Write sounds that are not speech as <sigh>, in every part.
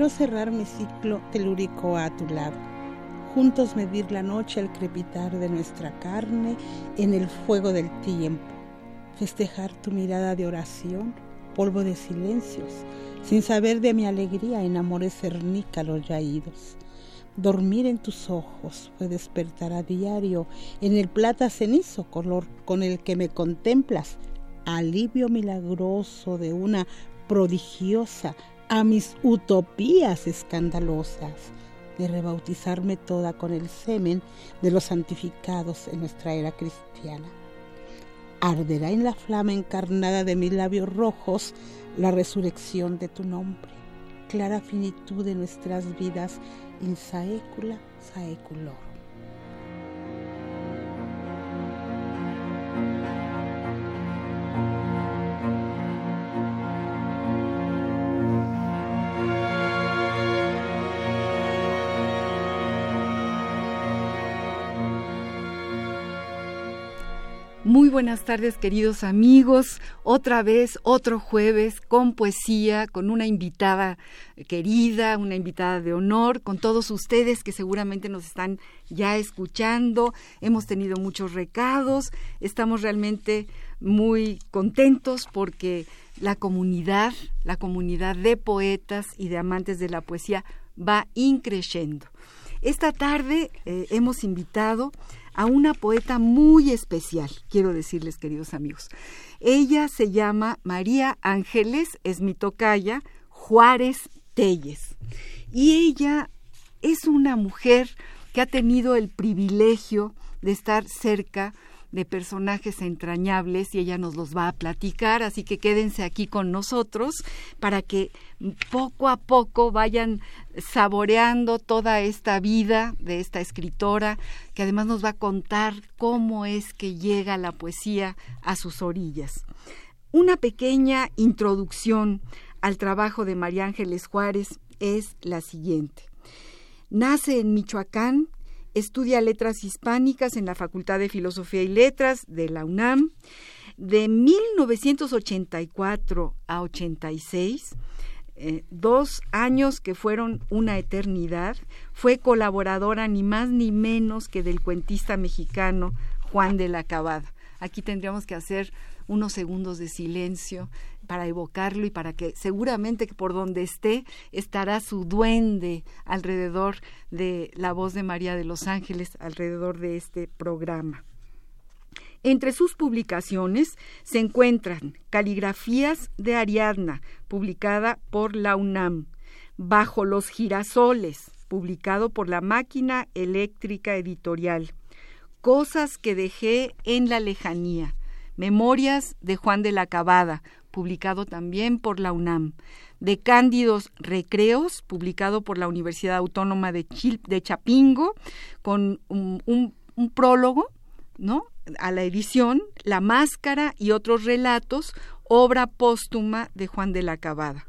Quiero cerrar mi ciclo telúrico a tu lado, juntos medir la noche al crepitar de nuestra carne en el fuego del tiempo, festejar tu mirada de oración, polvo de silencios, sin saber de mi alegría en amores cernícalos ya idos. Dormir en tus ojos fue despertar a diario en el plata cenizo color con el que me contemplas, alivio milagroso de una prodigiosa a mis utopías escandalosas de rebautizarme toda con el semen de los santificados en nuestra era cristiana. Arderá en la flama encarnada de mis labios rojos la resurrección de tu nombre, clara finitud de nuestras vidas in saecula saeculor. Muy buenas tardes, queridos amigos. Otra vez, otro jueves con poesía, con una invitada querida, una invitada de honor, con todos ustedes que seguramente nos están ya escuchando. Hemos tenido muchos recados. Estamos realmente muy contentos porque la comunidad, la comunidad de poetas y de amantes de la poesía va increciendo. Esta tarde eh, hemos invitado a una poeta muy especial, quiero decirles, queridos amigos. Ella se llama María Ángeles, es mi tocaya, Juárez Telles. Y ella es una mujer que ha tenido el privilegio de estar cerca de personajes entrañables y ella nos los va a platicar, así que quédense aquí con nosotros para que poco a poco vayan saboreando toda esta vida de esta escritora, que además nos va a contar cómo es que llega la poesía a sus orillas. Una pequeña introducción al trabajo de María Ángeles Juárez es la siguiente. Nace en Michoacán estudia letras hispánicas en la Facultad de Filosofía y Letras de la UNAM. De 1984 a 86, eh, dos años que fueron una eternidad, fue colaboradora ni más ni menos que del cuentista mexicano Juan de la Cabada. Aquí tendríamos que hacer unos segundos de silencio para evocarlo y para que seguramente por donde esté estará su duende alrededor de la voz de María de los Ángeles, alrededor de este programa. Entre sus publicaciones se encuentran Caligrafías de Ariadna, publicada por la UNAM, Bajo los girasoles, publicado por la Máquina Eléctrica Editorial, Cosas que dejé en la lejanía, Memorias de Juan de la Cabada, publicado también por la UNAM, de Cándidos Recreos, publicado por la Universidad Autónoma de, de Chapingo, con un, prólogo, ¿no? a la edición, La Máscara y otros relatos, obra póstuma de Juan de la Cabada.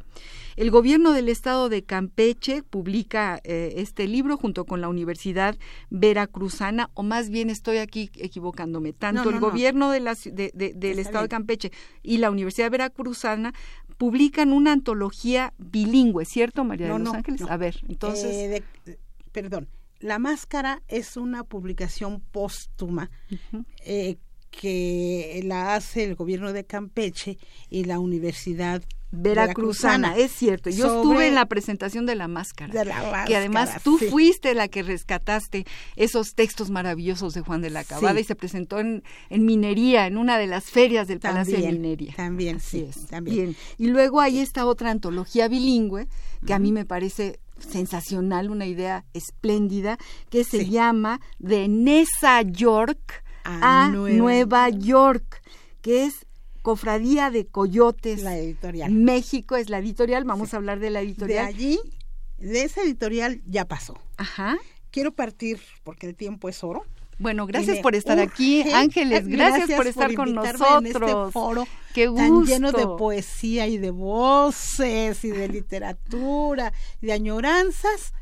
El gobierno del estado de Campeche publica eh, este libro junto con la Universidad Veracruzana, o más bien estoy aquí equivocándome, tanto el gobierno del estado de Campeche y la Universidad Veracruzana publican una antología bilingüe, ¿cierto, María de los Ángeles? A ver, entonces... Eh, perdón, La Máscara es una publicación póstuma eh, que la hace el gobierno de Campeche y la Universidad veracruzana, es cierto. Yo estuve en la presentación de la máscara, que además tú fuiste la que rescataste esos textos maravillosos de Juan de la Cabada y se presentó en, en, minería, en una de las ferias del Palacio de Minería. También, sí, es. También. Y luego hay esta otra antología bilingüe que a mí me parece sensacional, una idea espléndida, que se llama De Nesa York a, Nueva York, que es Cofradía de Coyotes. La editorial. México es la editorial, vamos a hablar de la editorial. De allí, de esa editorial ya pasó. Ajá. Quiero partir, porque el tiempo es oro. Bueno, gracias por estar aquí, Ángeles, <laughs> gracias, por estar con nosotros. En este foro Qué gusto. tan lleno de poesía y de voces y de literatura y de añoranzas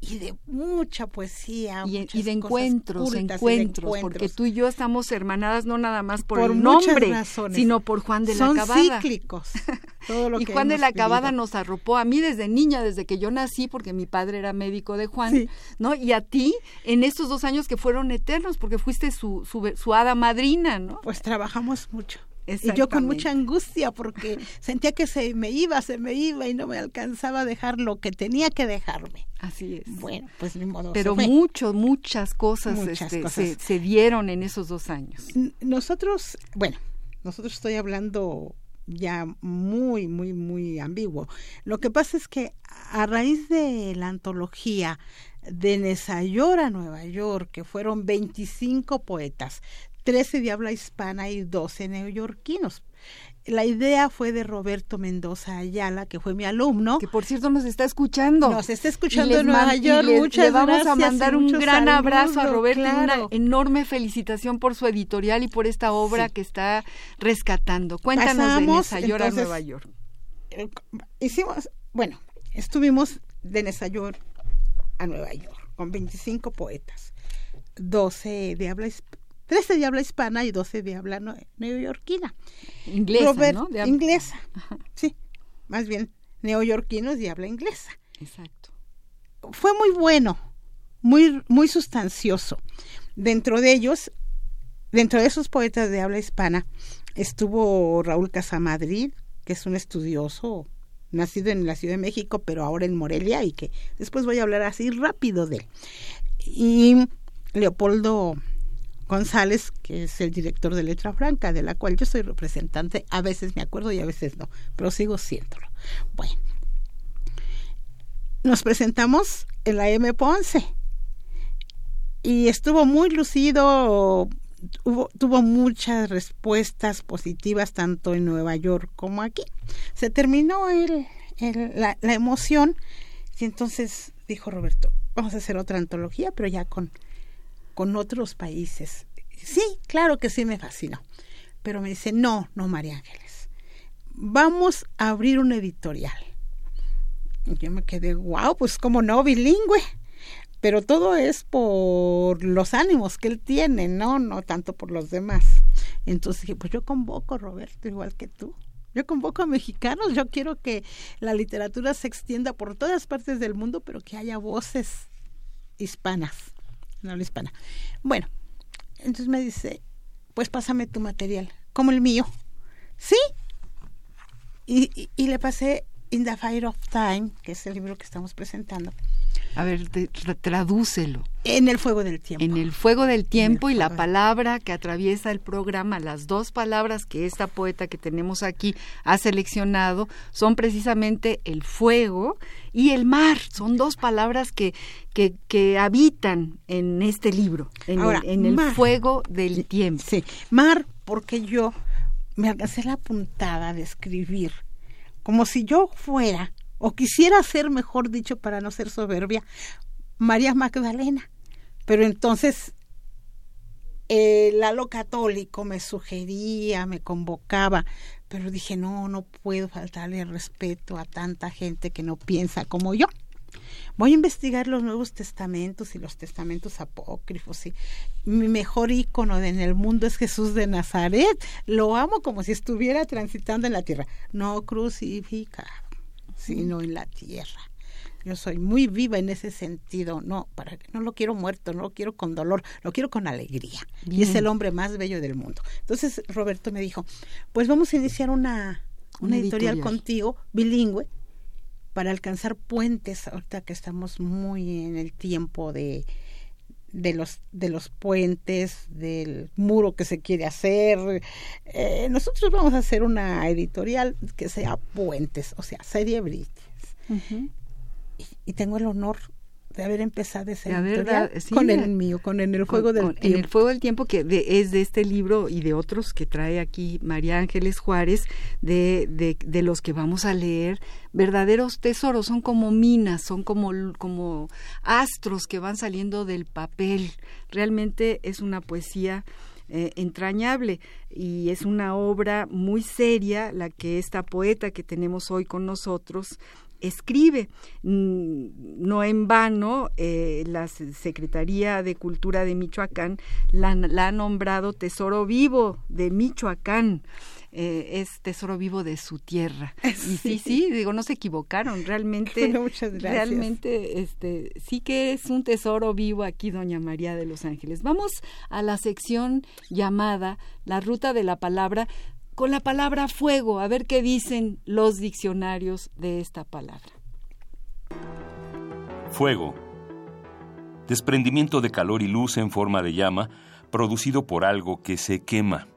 y de mucha poesía y, de encuentros, encuentros, porque tú y yo estamos hermanadas no nada más por, el nombre, sino por Juan de la Cabada. cíclicos. <laughs> y Juan de la Cabada nos arropó a mí desde niña, desde que yo nací, porque mi padre era médico de Juan, ¿no? Y a ti en estos dos años que fueron eternos, porque fuiste su, su, su hada madrina, ¿no? Pues trabajamos mucho. Y yo con mucha angustia porque <laughs> sentía que se me iba, se me iba y no me alcanzaba a dejar lo que tenía que dejarme. Así es. Bueno, pues ni modo. Pero mucho, muchas cosas, este, Se, se, dieron en esos dos años. Nosotros, bueno, nosotros estoy hablando ya muy, muy, muy ambiguo. Lo que pasa es que a raíz de la antología de Nesayora, Nueva York, que fueron 25 poetas, 13 de habla hispana y 12 neoyorquinos. La idea fue de Roberto Mendoza Ayala, que fue mi alumno. Que por cierto nos está escuchando. Nos está escuchando en Nueva York. Muchas le vamos a mandar un gran abrazo a Roberto y una enorme felicitación por su editorial y por esta obra que está rescatando. Cuéntanos de Nesayora Nueva York. Eh, hicimos, bueno, estuvimos de Nesayora a Nueva York con 25 poetas, 12 de habla hispana 13 de habla hispana y 12 de habla neoyorquina. Inglesa, ¿no? Inglesa, sí, más bien neoyorquinos de habla inglesa. Exacto. Fue muy bueno, muy, muy sustancioso. Dentro de ellos, dentro de esos poetas de habla hispana, estuvo Raúl Casamadrid, que es un estudioso, nacido en la Ciudad de México, pero ahora en Morelia, y que después voy a hablar así rápido de él. Y Leopoldo González, que es el director de Letra Franca, de la cual yo soy representante. A veces me acuerdo y a veces no, pero sigo siéndolo. Bueno, nos presentamos en la M. Ponce y estuvo muy lucido, tuvo muchas respuestas positivas tanto en Nueva York como aquí. Se terminó la, la emoción y entonces dijo Roberto, vamos a hacer otra antología, pero ya con con otros países. Sí, claro que sí me fascinó. Pero me dice, no, no, María Ángeles, vamos a abrir un editorial. Yo me quedé, wow, pues como no, bilingüe. Pero todo es por los ánimos que él tiene, no, no tanto por los demás. Entonces dije, pues yo convoco, Roberto, igual que tú. Yo convoco a mexicanos, yo quiero que la literatura se extienda por todas partes del mundo, pero que haya voces hispanas no la hispana. Bueno, entonces me dice, pues pásame tu material, como el mío. Sí. Y, y, le pasé In the Fire of Time, que es el libro que estamos presentando. A ver, tradúcelo. En el fuego del tiempo. En el fuego del tiempo y la palabra que atraviesa el programa, las dos palabras que esta poeta que tenemos aquí ha seleccionado son precisamente el fuego y el mar. Son dos palabras que, que, que habitan en este libro, en el, en el fuego del tiempo. Sí, mar, porque yo me alcancé la puntada de escribir como si yo fuera o quisiera ser, mejor dicho, para no ser soberbia, María Magdalena. Pero entonces el halo católico me sugería, me convocaba, pero dije, no, no puedo faltarle respeto a tanta gente que no piensa como yo. Voy a investigar los Nuevos Testamentos y los Testamentos apócrifos. Y mi mejor ícono en el mundo es Jesús de Nazaret. Lo amo como si estuviera transitando en la tierra. No crucificado sino en la tierra. Yo soy muy viva en ese sentido, no, para no lo quiero muerto, no lo quiero con dolor, lo quiero con alegría. Y es el hombre más bello del mundo. Entonces Roberto me dijo, pues vamos a iniciar una una, editorial, contigo, bilingüe, para alcanzar puentes, ahorita que estamos muy en el tiempo de, de los de los puentes del muro que se quiere hacer. Eh, nosotros vamos a hacer una editorial que sea puentes o sea serie British y, tengo el honor de haber empezado ese con el mío, con en el juego del tiempo. En el fuego del tiempo que es de este libro y de otros que trae aquí María Ángeles Juárez, de, de, de, los que vamos a leer, verdaderos tesoros, son como minas, son como, como astros que van saliendo del papel. Realmente es una poesía eh, entrañable y es una obra muy seria la que esta poeta que tenemos hoy con nosotros escribe. Mm, no en vano, eh, la Secretaría de Cultura de Michoacán la, ha nombrado Tesoro Vivo de Michoacán. Eh, es tesoro vivo de su tierra. <laughs> Y sí, sí, digo, no se equivocaron, realmente, <laughs> realmente, este, sí que es un tesoro vivo aquí, doña María de los Ángeles. Vamos a la sección llamada La Ruta de la Palabra, con la palabra fuego, a ver qué dicen los diccionarios de esta palabra. Fuego. Desprendimiento de calor y luz en forma de llama producido por algo que se quema.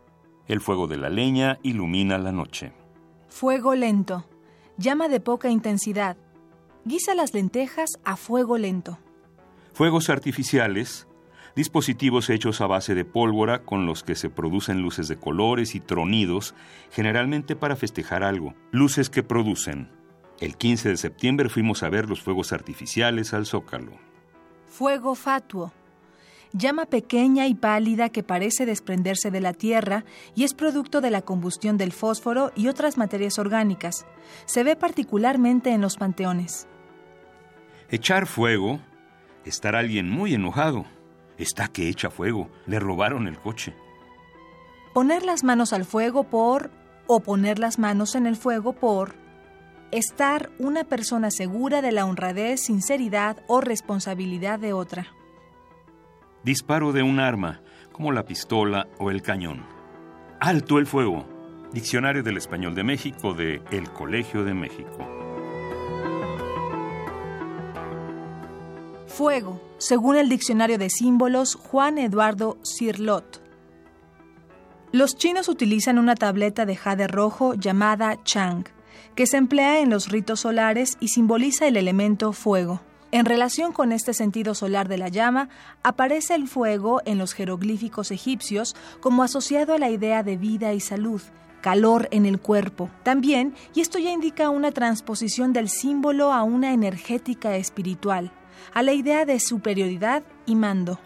El fuego de la leña ilumina la noche. Fuego lento. Llama de poca intensidad. Guisa las lentejas a fuego lento. Fuegos artificiales dispositivos hechos a base de pólvora con los que se producen luces de colores y tronidos, generalmente para festejar algo, luces que producen. El 15 de septiembre fuimos a ver los fuegos artificiales al Zócalo. Fuego fatuo. Llama pequeña y pálida que parece desprenderse de la tierra y es producto de la combustión del fósforo y otras materias orgánicas. Se ve particularmente en los panteones. Echar fuego, estar alguien muy enojado, Está que echa fuego. Le robaron el coche. Poner las manos al fuego por... o poner las manos en el fuego por... estar una persona segura de la honradez, sinceridad o responsabilidad de otra. Disparo de un arma, como la pistola o el cañón. Alto el fuego. Diccionario del Español de México de El Colegio de México. Fuego, según el diccionario de símbolos Juan Eduardo Cirlot. Los chinos utilizan una tableta de jade rojo llamada Chang, que se emplea en los ritos solares y simboliza el elemento fuego. En relación con este sentido solar de la llama, aparece el fuego en los jeroglíficos egipcios como asociado a la idea de vida y salud, calor en el cuerpo. También, y esto ya indica una transposición del símbolo a una energética espiritual a la idea de superioridad y mando.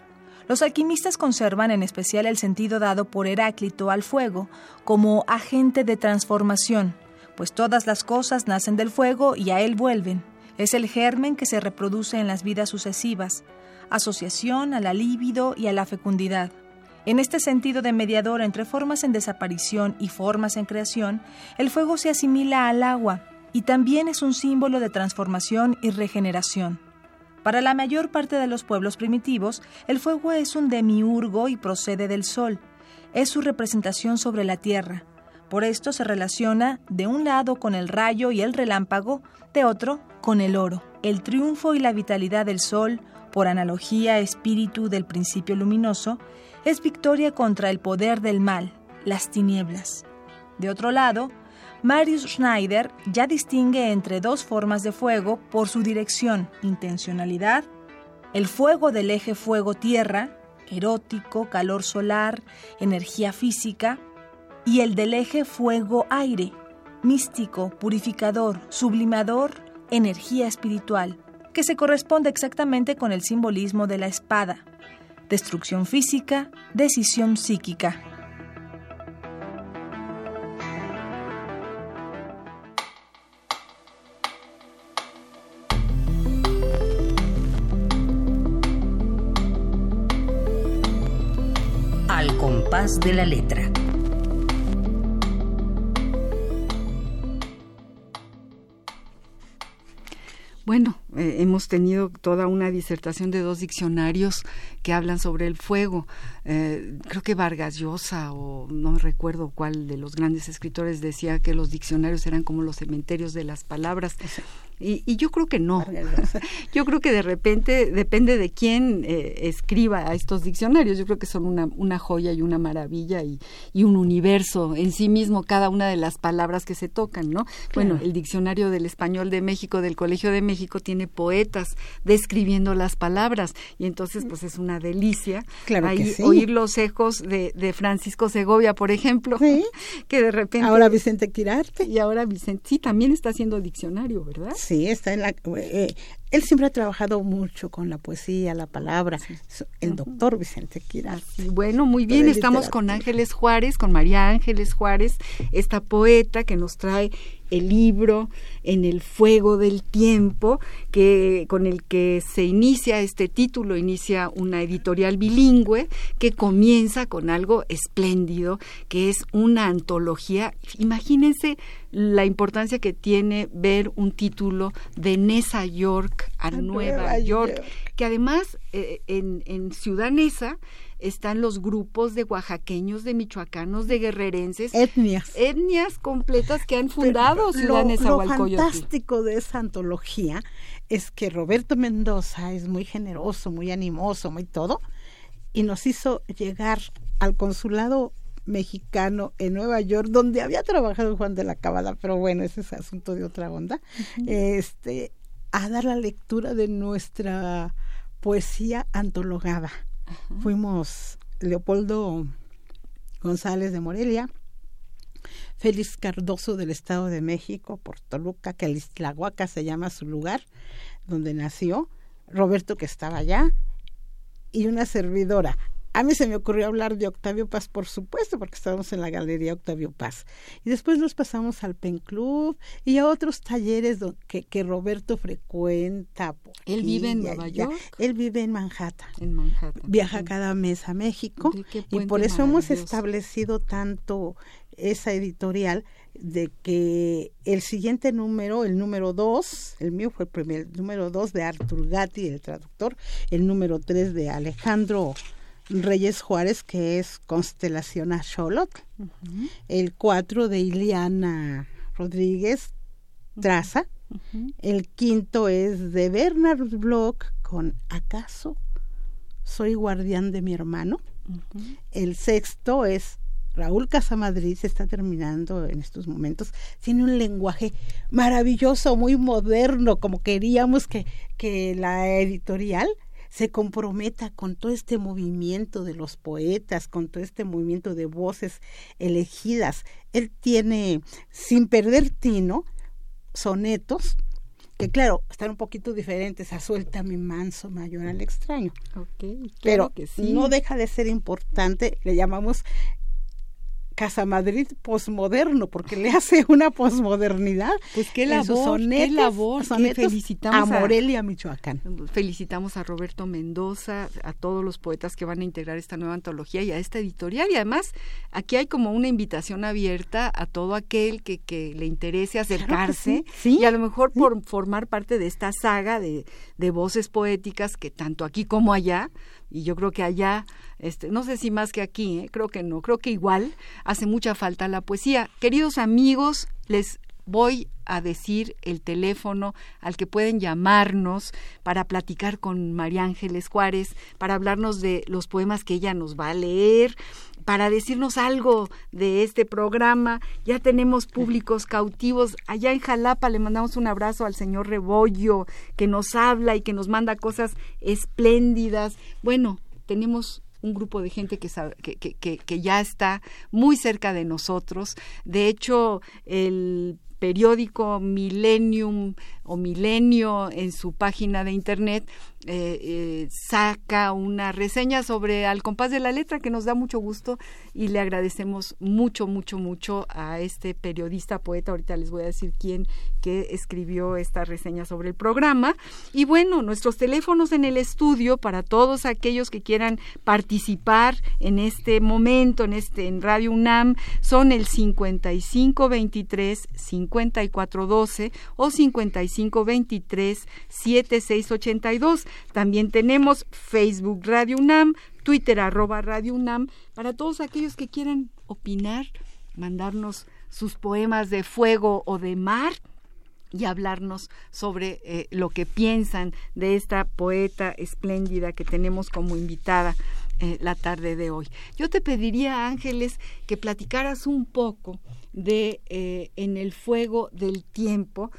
Los alquimistas conservan en especial el sentido dado por Heráclito al fuego como agente de transformación, pues todas las cosas nacen del fuego y a él vuelven. Es el germen que se reproduce en las vidas sucesivas, asociación a la líbido y a la fecundidad. En este sentido de mediador entre formas en desaparición y formas en creación, el fuego se asimila al agua y también es un símbolo de transformación y regeneración. Para la mayor parte de los pueblos primitivos, el fuego es un demiurgo y procede del sol. Es su representación sobre la tierra. Por esto se relaciona de un lado con el rayo y el relámpago, de otro con el oro. El triunfo y la vitalidad del sol, por analogía espíritu del principio luminoso, es victoria contra el poder del mal, las tinieblas. De otro lado, Marius Schneider ya distingue entre dos formas de fuego por su dirección, intencionalidad, el fuego del eje fuego-tierra, erótico, calor solar, energía física, y el del eje fuego-aire, místico, purificador, sublimador, energía espiritual, que se corresponde exactamente con el simbolismo de la espada, destrucción física, decisión psíquica. De la letra. Bueno, eh, hemos tenido toda una disertación de dos diccionarios que hablan sobre el fuego. Eh, creo que Vargas Llosa o no recuerdo cuál de los grandes escritores decía que los diccionarios eran como los cementerios de las palabras. Y, yo creo que no. <laughs> Yo creo que de repente depende de quién eh, escriba a estos diccionarios. Yo creo que son una, una joya y una maravilla y, y, un universo en sí mismo cada una de las palabras que se tocan, ¿no? Bueno, el diccionario del español de México del Colegio de México tiene poetas describiendo las palabras y entonces pues es una delicia claro oír los ecos de, de, Francisco Segovia, por ejemplo, <laughs> que de repente... Ahora Vicente Quirarte. Y ahora Vicente, sí, también está haciendo diccionario, ¿verdad? Sí, está en la... Eh, él siempre ha trabajado mucho con la poesía, la palabra, el doctor Vicente Quirarte. Bueno, muy bien, estamos con Ángeles Juárez, con María Ángeles Juárez, esta poeta que nos trae el libro En el fuego del tiempo, que con el que se inicia este título, inicia una editorial bilingüe que comienza con algo espléndido, que es una antología. Imagínense la importancia que tiene ver un título de Nesa York a, Nueva, York, que además eh, en, en Ciudad Nesa están los grupos de oaxaqueños, de michoacanos, de guerrerenses. Etnias. Etnias completas que han fundado Ciudad Lo fantástico de esa antología es que Roberto Mendoza es muy generoso, muy animoso, muy todo, y nos hizo llegar al consulado mexicano en Nueva York, donde había trabajado Juan de la Cabada, pero bueno, ese es asunto de otra onda, este, a dar la lectura de nuestra poesía antologada. Fuimos Leopoldo González de Morelia, Félix Cardoso del Estado de México, por Toluca, que Huaca se llama su lugar, donde nació, Roberto que estaba allá, y una servidora. A mí se me ocurrió hablar de Octavio Paz, por supuesto, porque estábamos en la Galería Octavio Paz. Y después nos pasamos al Pen Club y a otros talleres que, que Roberto frecuenta. Él vive en Nueva York. Él vive en Manhattan. En Manhattan. Viaja cada mes a México. Y por eso hemos establecido tanto esa editorial de que el siguiente número, el número dos, el mío fue el primer, número dos de Artur Gatti, el traductor, el número tres de Alejandro Reyes Juárez, que es Constelación a el 4 de Iliana Rodríguez Traza, el quinto es de Bernard Bloch con ¿Acaso soy guardián de mi hermano? El sexto es Raúl Casamadrid, se está terminando en estos momentos, tiene un lenguaje maravilloso, muy moderno, como queríamos que, que la editorial se comprometa con todo este movimiento de los poetas, con todo este movimiento de voces elegidas. Él tiene, sin perder tino, sonetos que claro, están un poquito diferentes a Suelta mi manso mayor al extraño. pero que no deja de ser importante, le llamamos Casa Madrid posmoderno, porque le hace una posmodernidad. Pues qué labor, qué labor, felicitamos a Morelia, Michoacán. Felicitamos a Roberto Mendoza, a todos los poetas que van a integrar esta nueva antología y a esta editorial. Y además, aquí hay como una invitación abierta a todo aquel que, que le interese acercarse y a lo mejor por formar parte de esta saga de, de voces poéticas que tanto aquí como allá y yo creo que allá, este, no sé si más que aquí, ¿eh? creo que no, creo que igual hace mucha falta la poesía. Queridos amigos, les voy a decir el teléfono al que pueden llamarnos para platicar con María Ángeles Juárez, para hablarnos de los poemas que ella nos va a leer, para decirnos algo de este programa. Ya tenemos públicos cautivos. Allá en Jalapa le mandamos un abrazo al señor Rebollo, que nos habla y que nos manda cosas espléndidas. Bueno, tenemos un grupo de gente que, que, que, que, ya está muy cerca de nosotros. De hecho, el periódico Millennium o Milenio en su página de internet eh, eh, saca una reseña sobre Al compás de la letra que nos da mucho gusto y le agradecemos mucho, mucho, mucho a este periodista, poeta, ahorita les voy a decir quién que escribió esta reseña sobre el programa. Y bueno, nuestros teléfonos en el estudio para todos aquellos que quieran participar en este momento, en este en Radio UNAM, son el 5523 5412 o 5523 7682. También tenemos Facebook Radio UNAM, Twitter arroba Radio UNAM, para todos aquellos que quieran opinar, mandarnos sus poemas de fuego o de mar y hablarnos sobre eh, lo que piensan de esta poeta espléndida que tenemos como invitada eh, la tarde de hoy. Yo te pediría, Ángeles, que platicaras un poco de eh, En el fuego del tiempo,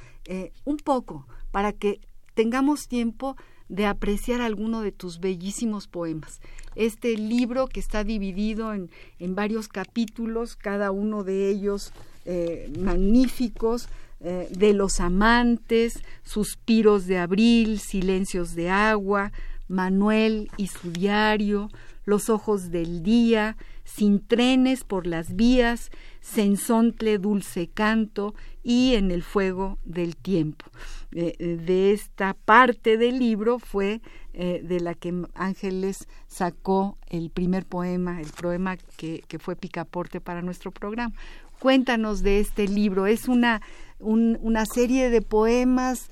un poco, para que tengamos tiempo de apreciar alguno de tus bellísimos poemas. Este libro que está dividido en, en varios capítulos, cada uno de ellos eh, magníficos, eh, de los amantes, suspiros de abril, silencios de agua, Manuel y su diario, los ojos del día, sin trenes por las vías, sensontle dulce canto y en el fuego del tiempo. Eh, eh, de esta parte del libro fue eh, de la que Ángeles sacó el primer poema, el poema que, que fue picaporte para nuestro programa. Cuéntanos de este libro, es una una serie de poemas,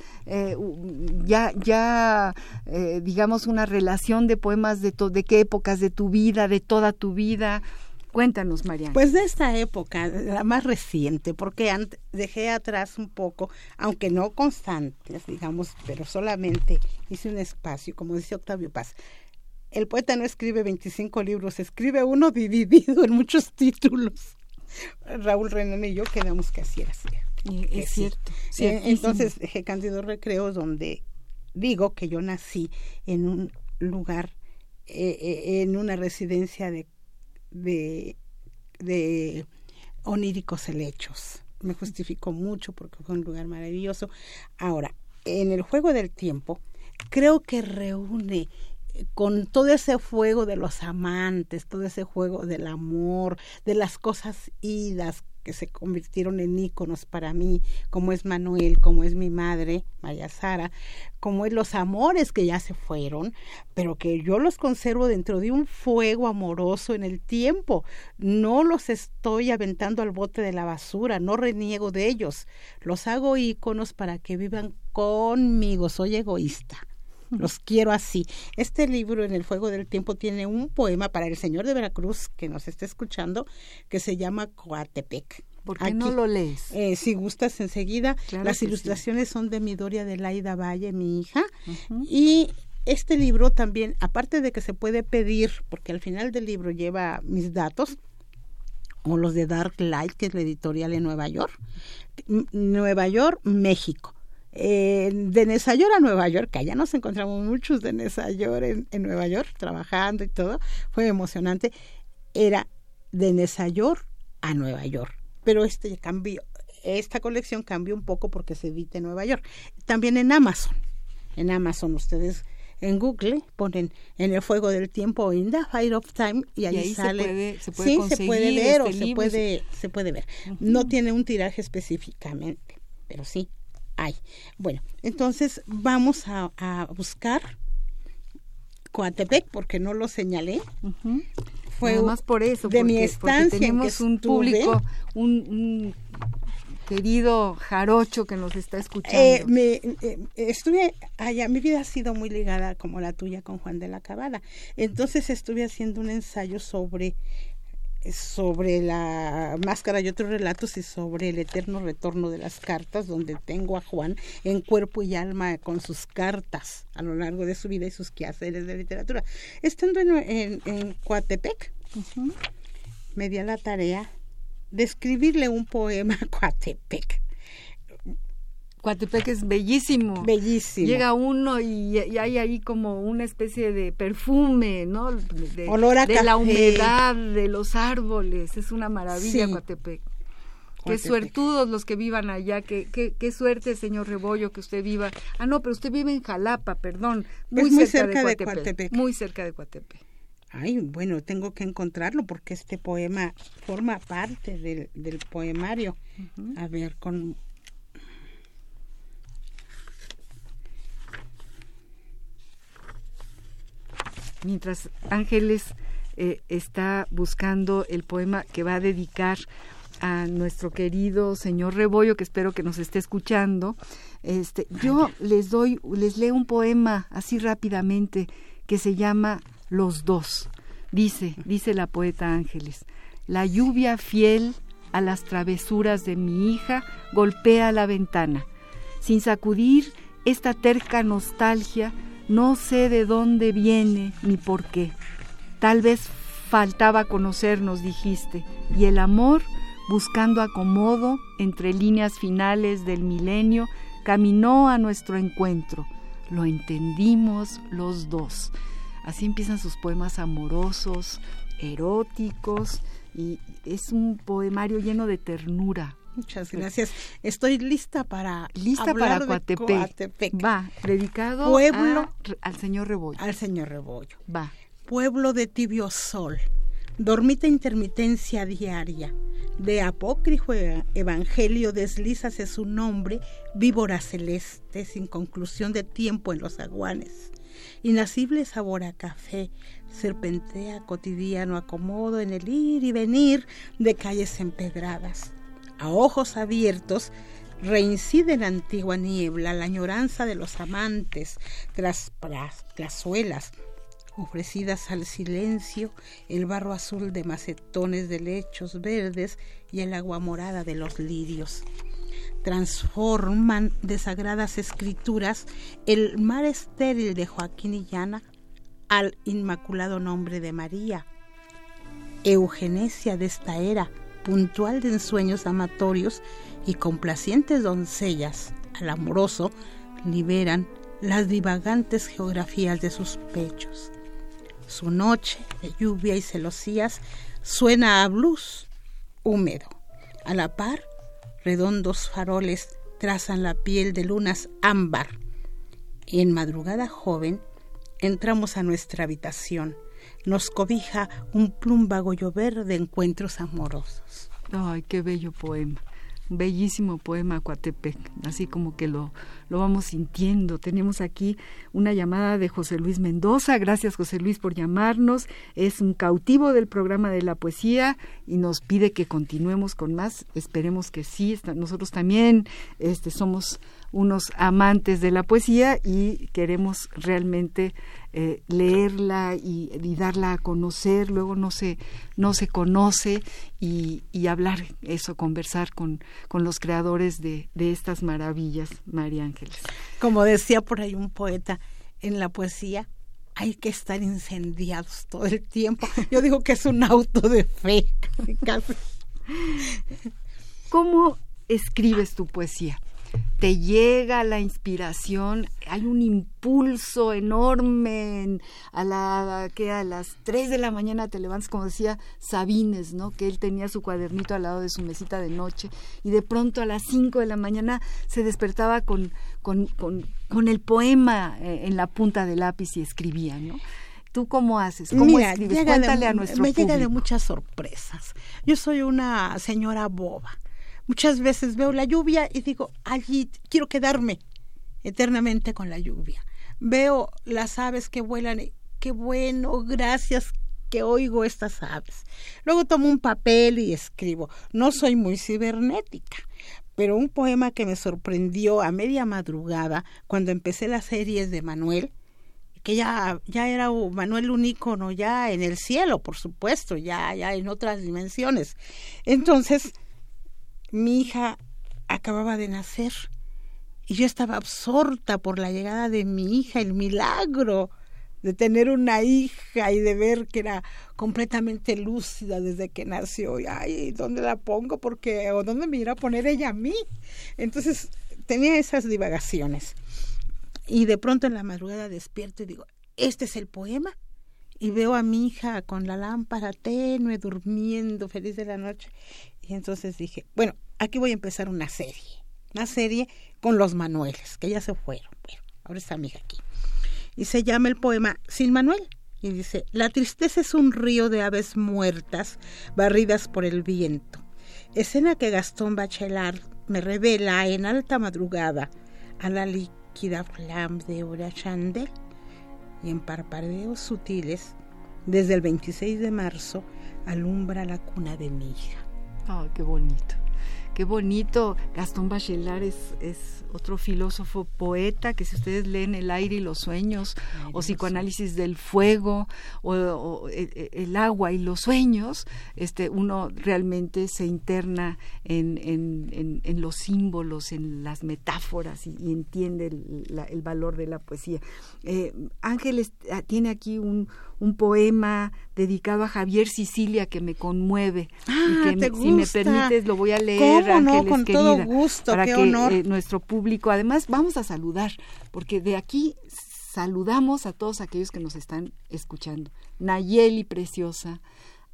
ya, ya digamos, una relación de poemas de, de qué épocas de tu vida, de toda tu vida, Cuéntanos, María. Pues de esta época, la más reciente, porque dejé atrás un poco, aunque no constantes, digamos, pero solamente hice un espacio, como dice Octavio Paz. El poeta no escribe 25 libros, escribe uno <laughs> dividido en muchos títulos. Raúl Renón y yo quedamos que así era. Es cierto. Eh, entonces dejé Cándido Recreos, donde digo que yo nací en un lugar, eh, eh, en una residencia de de, de oníricos helechos. Me justificó mucho porque fue un lugar maravilloso. Ahora, en el juego del tiempo, creo que reúne con todo ese fuego de los amantes, todo ese juego del amor, de las cosas idas que se convirtieron en íconos para mí, como es Manuel, como es mi madre, María Sara, como es los amores que ya se fueron, pero que yo los conservo dentro de un fuego amoroso en el tiempo. No los estoy aventando al bote de la basura, no reniego de ellos. Los hago íconos para que vivan conmigo. Soy egoísta. <laughs> Los quiero así. Este libro, En el Fuego del Tiempo, tiene un poema para el señor de Veracruz que nos está escuchando que se llama Coatepec. ¿Por qué no lo lees? Eh, si gustas enseguida. Las ilustraciones son de Midoria de Laida Valle, mi hija. Y este libro también, aparte de que se puede pedir, porque al final del libro lleva mis datos, o los de Dark Light, que es la editorial en Nueva York, Nueva York, México eh, de Nesayor a Nueva York, que allá nos encontramos muchos de Nesayor en, en Nueva York, trabajando y todo, fue emocionante, era de Nesayor a Nueva York. Pero este cambió, esta colección cambió un poco porque se edita en Nueva York. También en Amazon. En Amazon ustedes en Google ponen en el fuego del tiempo in the fire of time y ahí, sale se puede, sí se puede ver o este se puede se puede ver no tiene un tiraje específicamente pero sí hay. Bueno, entonces vamos a, buscar Coatepec porque no lo señalé. Fue más por eso, de mi estancia. tenemos un público, un, querido jarocho que nos está escuchando. Eh, me, eh, estuve allá, mi vida ha sido muy ligada como la tuya con Juan de la Cabada. Entonces estuve haciendo un ensayo sobre sobre la máscara y otros relatos y sobre el eterno retorno de las cartas, donde tengo a Juan en cuerpo y alma con sus cartas a lo largo de su vida y sus quehaceres de literatura. Estando en, en, Coatepec, me di a la tarea de escribirle un poema a Coatepec. Coatepec es bellísimo. Bellísimo. Llega uno y, hay ahí como una especie de perfume, ¿no? De, Olor a de la humedad de los árboles. Es una maravilla Coatepec. Qué suertudos los que vivan allá, qué, qué, qué, suerte, señor Rebollo, que usted viva. Ah, no, pero usted vive en Jalapa, perdón, muy, cerca, de, Coatepec, Muy cerca de Coatepec. Ay, bueno, tengo que encontrarlo porque este poema forma parte del, del poemario. A ver, con mientras Ángeles eh, está buscando el poema que va a dedicar a nuestro querido señor Rebollo, que espero que nos esté escuchando. Este, yo les doy, les leo un poema así rápidamente que se llama Los dos. Dice, dice la poeta Ángeles, la lluvia fiel a las travesuras de mi hija golpea la ventana. Sin sacudir esta terca nostalgia, no sé de dónde viene ni por qué. Tal vez faltaba conocernos, dijiste, y el amor, buscando acomodo entre líneas finales del milenio, caminó a nuestro encuentro. Lo entendimos los dos. Así empiezan sus poemas amorosos, eróticos, y es un poemario lleno de ternura, Muchas gracias. Estoy lista para lista para Coatepec. Va, dedicado Pueblo, al señor Rebollo. Al señor Rebollo. Va. Pueblo de tibio sol, dormita intermitencia diaria, de apócrifo evangelio deslízase su nombre, víbora celeste, sin conclusión de tiempo en los aguanes. Inasible sabor a café, serpentea cotidiano acomodo en el ir y venir de calles empedradas a ojos abiertos, reincide en antigua niebla la añoranza de los amantes tras plazuelas ofrecidas al silencio, el barro azul de macetones de lechos verdes y el agua morada de los lirios. Transforman de sagradas escrituras el mar estéril de Joaquín y Llana al inmaculado nombre de María. Eugenesia de esta era, puntual de ensueños amatorios y complacientes doncellas al amoroso liberan las divagantes geografías de sus pechos. Su noche de lluvia y celosías suena a blues húmedo. A la par, redondos faroles trazan la piel de lunas ámbar. En madrugada joven, entramos a nuestra habitación nos cobija un plumbago llover de encuentros amorosos. Ay, qué bello poema bellísimo poema Coatepec, así como que lo, lo vamos sintiendo. Tenemos aquí una llamada de José Luis Mendoza. Gracias José Luis por llamarnos. Es un cautivo del programa de la poesía y nos pide que continuemos con más. Esperemos que sí. Nosotros también este, somos unos amantes de la poesía y queremos realmente eh, leerla y, darla a conocer, luego no se, no se conoce y, hablar eso, conversar con, con los creadores de, de estas maravillas, María Ángeles. Como decía por ahí un poeta, en la poesía hay que estar incendiados todo el tiempo. Yo digo que es un auto de fe. <laughs> ¿Cómo escribes tu poesía? Te llega la inspiración, hay un impulso enorme a la que a las 3 de la mañana te levantas, como decía Sabines, ¿no? Que él tenía su cuadernito al lado de su mesita de noche y de pronto a las 5 de la mañana se despertaba con, con, con, el poema eh, en la punta del lápiz y escribía, ¿no? ¿Tú cómo haces? ¿Cómo escribes? Cuéntale a nuestro Me llega de muchas sorpresas. Yo soy una señora boba Muchas veces veo la lluvia y digo, allí quiero quedarme eternamente con la lluvia. Veo las aves que vuelan, qué bueno, gracias que oigo estas aves. Luego tomo un papel y escribo. No soy muy cibernética, pero un poema que me sorprendió a media madrugada cuando empecé las series de Manuel, que ya, ya era Manuel un ícono ya en el cielo, por supuesto, ya, ya en otras dimensiones. Entonces, mi hija acababa de nacer y yo estaba absorta por la llegada de mi hija, el milagro de tener una hija y de ver que era completamente lúcida desde que nació. Y, ay, ¿dónde la pongo? Porque, o dónde me irá a poner ella a mí. Entonces tenía esas divagaciones. Y de pronto en la madrugada despierto y digo, este es el poema. Y veo a mi hija con la lámpara tenue, durmiendo, feliz de la noche. Y entonces dije, bueno, aquí voy a empezar una serie, una serie con los Manueles, que ya se fueron. Bueno, ahora está mi hija aquí. Y se llama el poema Sin Manuel. Y dice, la tristeza es un río de aves muertas, barridas por el viento. Escena que Gastón Bachelard me revela en alta madrugada a la líquida flam de hora chandel y en parpadeos sutiles, desde el 26 de marzo, alumbra la cuna de mi hija. ¡Ah, qué bonito! Qué bonito. Gastón Bachelard es, es, otro filósofo poeta que si ustedes leen El aire y los sueños o psicoanálisis del fuego o, e, e, el, agua y los sueños, este, uno realmente se interna en, en, en, los símbolos, en las metáforas y, entiende el, valor de la poesía. Eh, Ángeles ah, tiene aquí un, un poema dedicado a Javier Sicilia que me conmueve ah, y que si me permites lo voy a leer ¿Cómo con todo gusto para qué que honor. Eh, nuestro público además vamos a saludar porque de aquí saludamos a todos aquellos que nos están escuchando. Nayeli preciosa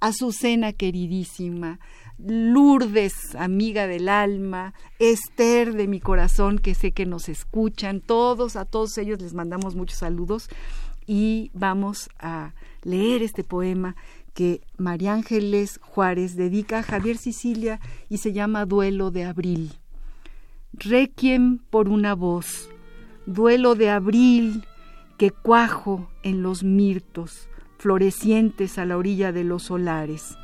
Azucena queridísima, Lourdes, amiga del alma, Esther de mi corazón, que sé que nos escuchan, todos, a todos ellos les mandamos muchos saludos y vamos a leer este poema que María Ángeles Juárez dedica a Javier Sicilia y se llama Duelo de Abril. Requiem por una voz, duelo de abril que cuajo en los mirtos, florecientes a la orilla de los solares.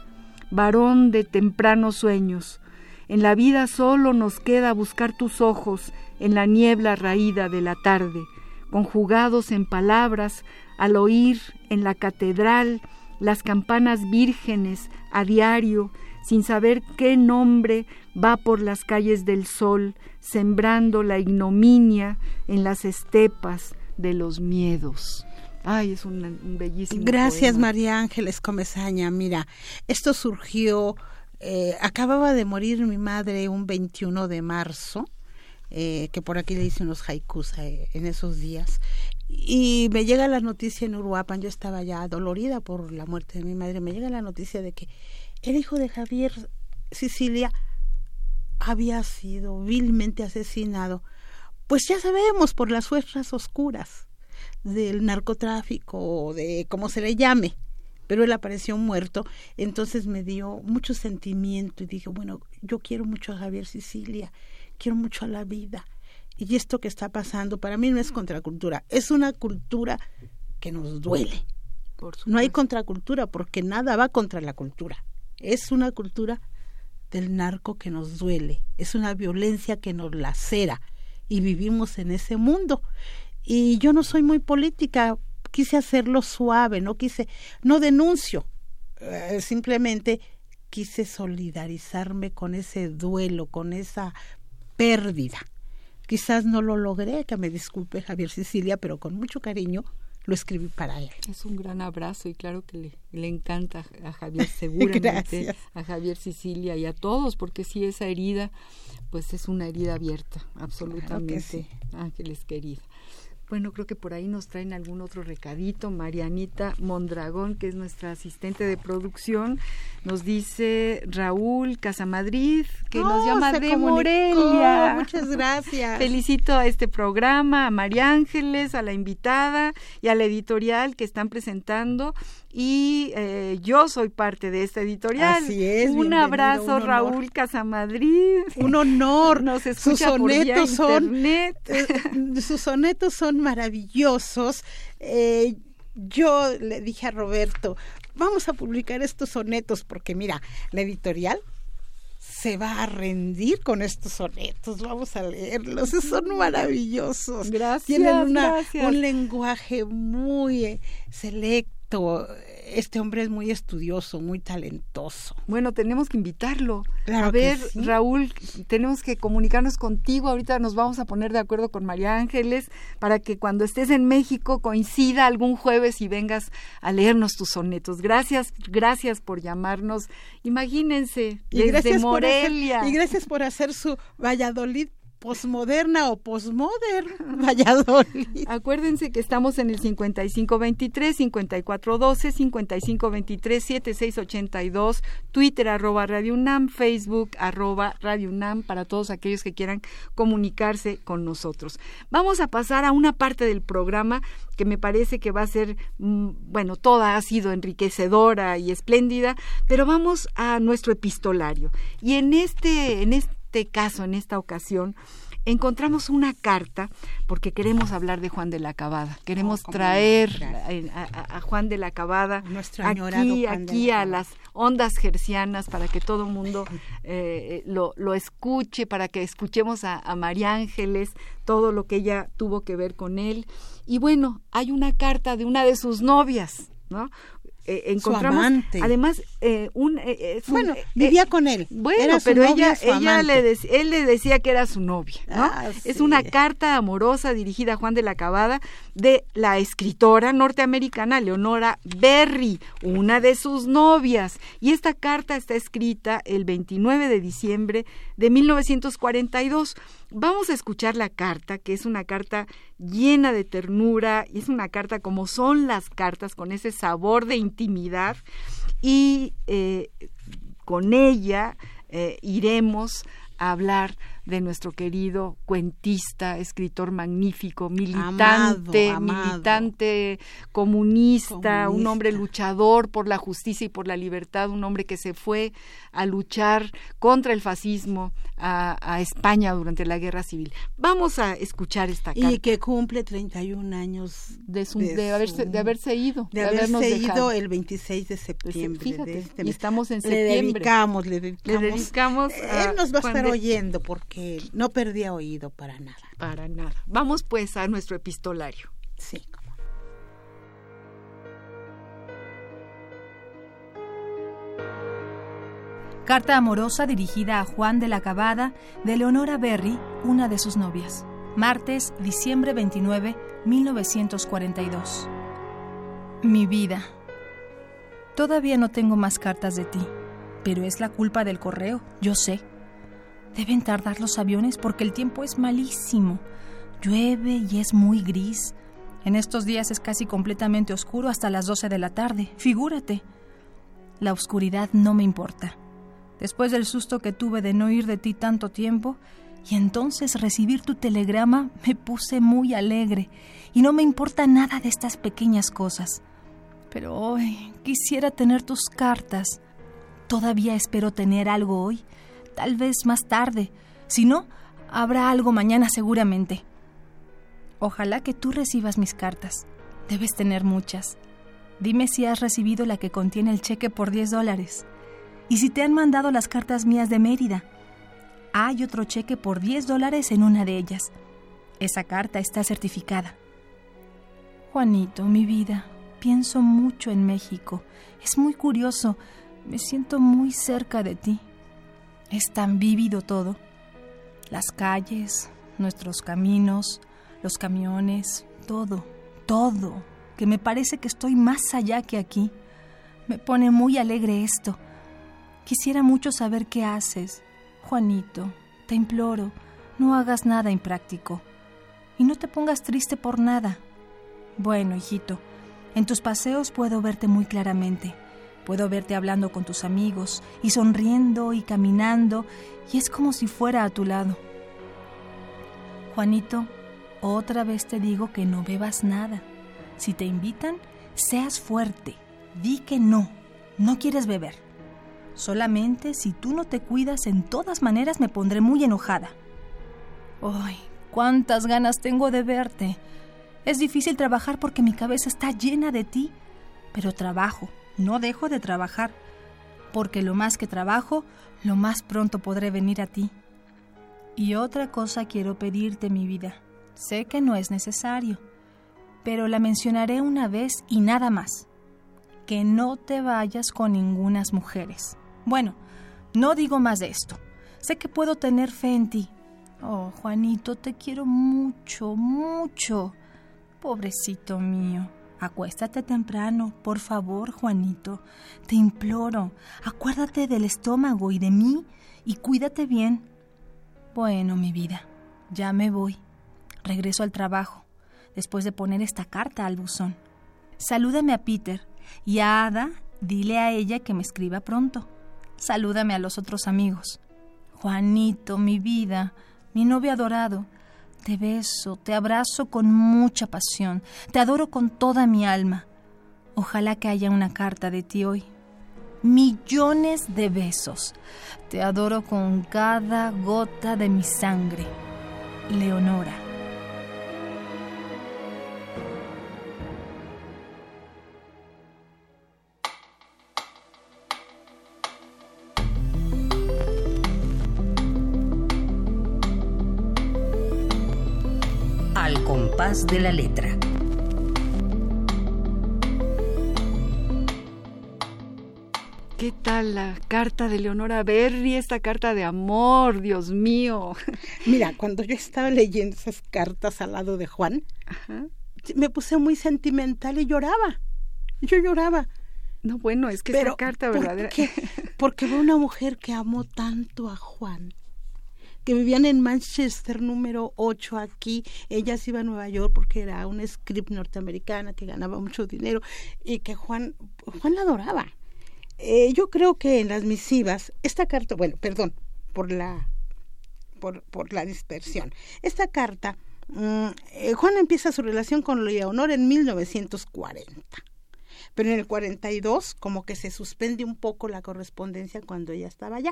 Varón de tempranos sueños, en la vida solo nos queda buscar tus ojos en la niebla raída de la tarde, conjugados en palabras al oír en la catedral las campanas vírgenes a diario, sin saber qué nombre va por las calles del sol, sembrando la ignominia en las estepas de los miedos. Ay, es un, bellísimo. Gracias, María Ángeles Comezaña. Mira, esto surgió, eh, acababa de morir mi madre un 21 de marzo, eh, que por aquí le hice unos haikus eh, en esos días, y me llega la noticia en Uruapan, yo estaba ya dolorida por la muerte de mi madre, me llega la noticia de que el hijo de Javier Sicilia había sido vilmente asesinado. Pues ya sabemos por las fuerzas oscuras del narcotráfico o de como se le llame, pero él apareció muerto, entonces me dio mucho sentimiento y dije, bueno, yo quiero mucho a Javier Sicilia, quiero mucho a la vida y esto que está pasando para mí no es contracultura, es una cultura que nos duele. no hay contracultura porque nada va contra la cultura. Es una cultura del narco que nos duele, es una violencia que nos lacera y vivimos en ese mundo. Y yo no soy muy política, quise hacerlo suave, no quise, no denuncio, eh, simplemente quise solidarizarme con ese duelo, con esa pérdida. Quizás no lo logré, que me disculpe Javier Sicilia, pero con mucho cariño lo escribí para él. Es un gran abrazo y claro que le, le encanta a Javier <laughs> seguramente, a Javier Sicilia y a todos, porque si esa herida, pues es una herida abierta, absolutamente, Ángeles querida. Bueno, creo que por ahí nos traen algún otro recadito. Marianita Mondragón, que es nuestra asistente de producción, nos dice Raúl Casamadrid, que nos llama de Morelia. <laughs> Muchas gracias. Felicito a este programa, a María Ángeles, a la invitada y a la editorial que están presentando y eh, yo soy parte de esta editorial. Así es. Un abrazo, Raúl Casamadrid. <laughs> Un honor. <laughs> Nos escucha sus sonetos son, eh, sus sonetos son maravillosos. Eh, yo le dije a Roberto, vamos a publicar estos sonetos porque mira, la editorial se va a rendir con estos sonetos, vamos a leerlos, <laughs> son maravillosos. Gracias. Tienen gracias. un lenguaje muy selecto este hombre es muy estudioso, muy talentoso. Bueno, tenemos que invitarlo. a ver, Raúl, tenemos que comunicarnos contigo. Ahorita nos vamos a poner de acuerdo con María Ángeles para que cuando estés en México coincida algún jueves y vengas a leernos tus sonetos. Gracias, gracias por llamarnos. Imagínense, desde Morelia. y gracias por hacer su Valladolid posmoderna o posmodern <laughs> Valladolid. Acuérdense que estamos en el 5523, 5412, 5523, 7682, Twitter arroba Radio UNAM, Facebook arroba Radio UNAM para todos aquellos que quieran comunicarse con nosotros. Vamos a pasar a una parte del programa que me parece que va a ser, mm, bueno, toda ha sido enriquecedora y espléndida, pero vamos a nuestro epistolario. Y en este, en este caso, en esta ocasión, encontramos una carta porque queremos hablar de Juan de la Cabada. Queremos oh, traer a, Juan de la Cabada aquí, aquí a las ondas gercianas para que todo el mundo eh, lo, lo, escuche, para que escuchemos a, a María Ángeles, todo lo que ella tuvo que ver con él. Y bueno, hay una carta de una de sus novias, ¿no? Eh, encontramos además eh, un eh, bueno vivía con él. bueno pero ella ella le él le decía que era su novia ¿no? Ah, es una carta amorosa dirigida a Juan de la Cabada de la escritora norteamericana Leonora Berry una de sus novias. Y esta carta está escrita el 29 de diciembre de 1942 Vamos a escuchar la carta, que es una carta llena de ternura, y es una carta como son las cartas, con ese sabor de intimidad, y eh, con ella eh, iremos a hablar de nuestro querido cuentista, escritor magnífico, militante, militante comunista, un hombre luchador por la justicia y por la libertad, un hombre que se fue a luchar contra el fascismo a, España durante la Guerra Civil. Vamos a escuchar esta carta. Y que cumple 31 años de, de, haberse, de haberse ido. De, haberse ido el 26 de septiembre. Fíjate, este y estamos en septiembre. Le dedicamos, le dedicamos. él nos va a estar oyendo porque no perdía oído para nada. Para nada. Vamos pues a nuestro epistolario. Sí. Carta amorosa dirigida a Juan de la Cabada de Leonora Berry, una de sus novias. Martes, diciembre 29, 1942. Mi vida. Todavía no tengo más cartas de ti, pero es la culpa del correo, yo sé. Deben tardar los aviones porque el tiempo es malísimo. Llueve y es muy gris. En estos días es casi completamente oscuro hasta las 12 de la tarde. Figúrate. La oscuridad no me importa. Después del susto que tuve de no ir de ti tanto tiempo, y entonces recibir tu telegrama me puse muy alegre, y no me importa nada de estas pequeñas cosas. Pero hoy quisiera tener tus cartas. Todavía espero tener algo hoy, tal vez más tarde. Si no, habrá algo mañana seguramente. Ojalá que tú recibas mis cartas. Debes tener muchas. Dime si has recibido la que contiene el cheque por 10 dólares. Y si te han mandado las cartas mías de Mérida. Hay otro cheque por 10 dólares en una de ellas. Esa carta está certificada. Juanito, mi vida, pienso mucho en México. Es muy curioso. Me siento muy cerca de ti. Es tan vívido todo. Las calles, nuestros caminos, los camiones, todo, todo, que me parece que estoy más allá que aquí. Me pone muy alegre esto. Quisiera mucho saber qué haces. Juanito, te imploro, no hagas nada impráctico. Y no te pongas triste por nada. Bueno, hijito, en tus paseos puedo verte muy claramente. Puedo verte hablando con tus amigos y sonriendo y caminando y es como si fuera a tu lado. Juanito, otra vez te digo que no bebas nada. Si te invitan, seas fuerte. Di que no, no quieres beber. Solamente si tú no te cuidas, en todas maneras me pondré muy enojada. ¡Ay! ¡Cuántas ganas tengo de verte! Es difícil trabajar porque mi cabeza está llena de ti, pero trabajo no dejo de trabajar, porque lo más que trabajo, lo más pronto podré venir a ti. Y otra cosa quiero pedirte, mi vida. Sé que no es necesario, pero la mencionaré una vez y nada más. Que no te vayas con ningunas mujeres. Bueno, no digo más de esto. Sé que puedo tener fe en ti. Oh, Juanito, te quiero mucho, mucho. Pobrecito mío. Acuéstate temprano, por favor, Juanito. Te imploro, acuérdate del estómago y de mí y cuídate bien. Bueno, mi vida, Ya me voy. Regreso al trabajo, después de poner esta carta al buzón. Salúdame a Peter y a Ada, dile a ella que me escriba pronto. Salúdame a los otros amigos. Juanito, mi vida, mi novio adorado, te beso, te abrazo con mucha pasión, te adoro con toda mi alma. Ojalá que haya una carta de ti hoy. Millones de besos. Te adoro con cada gota de mi sangre. Leonora. De la letra. ¿Qué tal la carta de Leonora Berry, esta carta de amor, Dios mío? <laughs> Mira, cuando yo estaba leyendo esas cartas al lado de Juan, me puse muy sentimental y lloraba. Yo lloraba. No, bueno, es que Pero, esta carta ¿por verdadera. qué? <laughs> Porque fue una mujer que amó tanto a Juan, que vivían en Manchester número 8 aquí. Ella se iba a Nueva York porque era una script norteamericana que ganaba mucho dinero y que Juan, Juan la adoraba. Eh, yo creo que en las misivas, esta carta, bueno, perdón, por la, por, por la dispersión. Esta carta, mm, eh, Juan empieza su relación con Leonor en 1940 pero en el 42 como que se suspende un poco la correspondencia cuando ella estaba allá.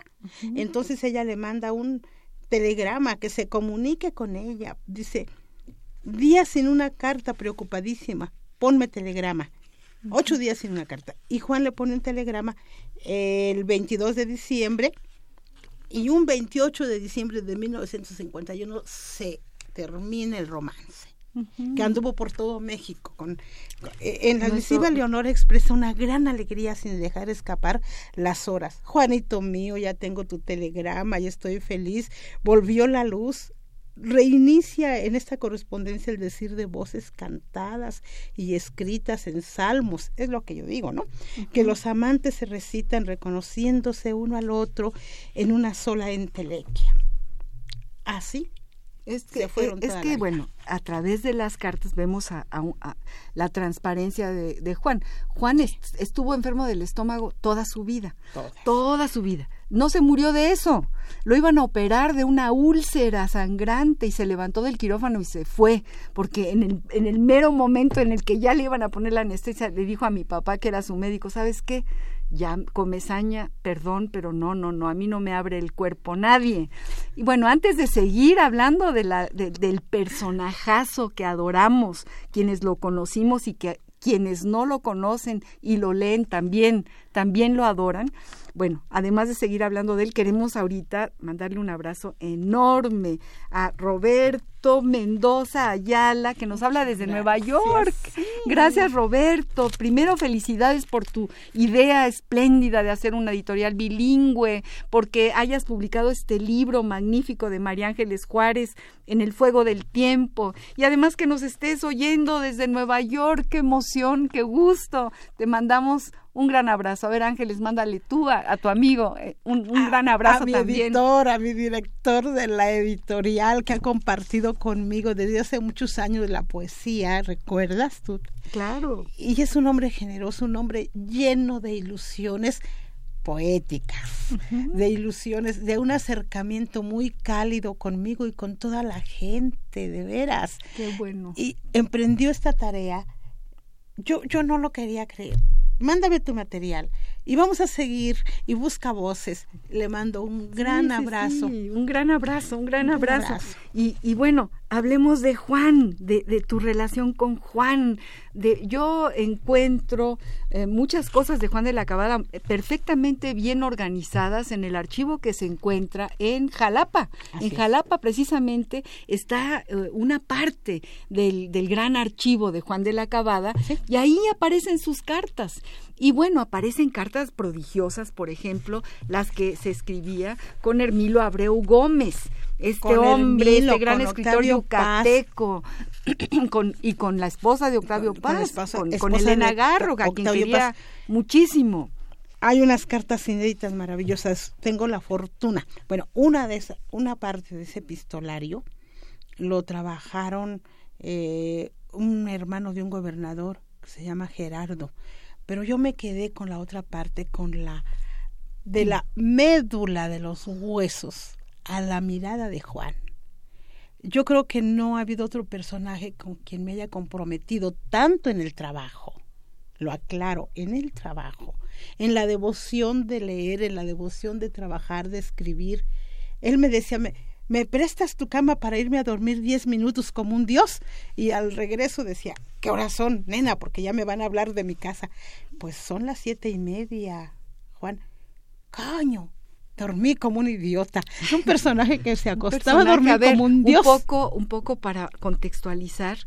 Entonces ella le manda un telegrama que se comunique con ella. Dice, días sin una carta preocupadísima, ponme telegrama. Ocho días sin una carta. Y Juan le pone un telegrama el 22 de diciembre y un 28 de diciembre de 1951 se termina el romance que anduvo por todo México. Con, eh, en la misiva Leonora expresa una gran alegría sin dejar escapar las horas. Juanito mío, ya tengo tu telegrama, ya estoy feliz. Volvió la luz. Reinicia en esta correspondencia el decir de voces cantadas y escritas en salmos, es lo que yo digo, ¿no? Que los amantes se recitan reconociéndose uno al otro en una sola entelequia. Así Es se que, fueron eh, es toda que bueno, a través de las cartas vemos a, a la transparencia de, de Juan. Juan est- estuvo enfermo del estómago toda su vida, Toda. toda su vida. No se murió de eso. Lo iban a operar de una úlcera sangrante y se levantó del quirófano y se fue, porque en el, en el mero momento en el que ya le iban a poner la anestesia, le dijo a mi papá, que era su médico, ¿sabes qué? Ya comezaña, perdón, pero no, no, no, a mí no me abre el cuerpo nadie. Y bueno, antes de seguir hablando de la, de- del personajazo que adoramos, quienes lo conocimos y que quienes no lo conocen y lo leen también, también lo adoran. Bueno, además de seguir hablando de él, queremos ahorita mandarle un abrazo enorme a Roberto Mendoza Ayala, que nos habla desde Nueva York. Gracias, Roberto. Primero, felicidades por tu idea espléndida de hacer una editorial bilingüe, porque hayas publicado este libro magnífico de María Ángeles Juárez, En el Fuego del Tiempo. Y además que nos estés oyendo desde Nueva York. Qué emoción, qué gusto. Te mandamos un gran abrazo. A ver, Ángeles, mándale tú a, a tu amigo eh, un, un gran abrazo a mi también. editor, a mi director de la editorial que ha compartido conmigo desde hace muchos años la poesía, ¿recuerdas tú? Claro. Y es un hombre generoso, un hombre lleno de ilusiones poéticas, de ilusiones, de un acercamiento muy cálido conmigo y con toda la gente, de veras. Qué bueno. Y emprendió esta tarea. Yo, yo no lo quería creer. Mándame tu material y vamos a seguir y busca voces. Le mando un gran Sí, sí, abrazo. sí, un gran abrazo, un gran Un abrazo. abrazo. Y, y bueno, hablemos de Juan, de, de tu relación con Juan. De, yo encuentro eh, muchas cosas de Juan de la Cabada eh, perfectamente bien organizadas en el archivo que se encuentra en Jalapa. Así en es. Jalapa precisamente está eh, una parte del, del gran archivo de Juan de la Cabada y ahí aparecen sus cartas. Y bueno, aparecen cartas prodigiosas, por ejemplo, las que se escribía con Hermilo Abreu Gómez, este Con hombre, Hermilo, este gran escritor Octavio yucateco, con, y con la esposa de Octavio Con- con la Paz, esposa- con, esposa Elena de Garro, a quien Octavio quería Paz. muchísimo. Hay unas cartas inéditas maravillosas. Tengo la fortuna. Bueno, una de esa, una parte de ese epistolario lo trabajaron eh, un hermano de un gobernador que se llama Gerardo, pero yo me quedé con la otra parte, con la de la médula de los huesos a la mirada de Juan. Yo creo que no ha habido otro personaje con quien me haya comprometido tanto en el trabajo, lo aclaro, en el trabajo, en la devoción de leer, en la devoción de trabajar, de escribir. Él me decía, me, ¿me prestas tu cama para irme a dormir diez minutos como un dios? Y al regreso decía, ¿qué horas son, nena? Porque ya me van a hablar de mi casa. Pues son las siete y media, Juan. Caño, dormí como un idiota. Un personaje que se acostaba a dormir como un dios. Un poco, un poco para contextualizar,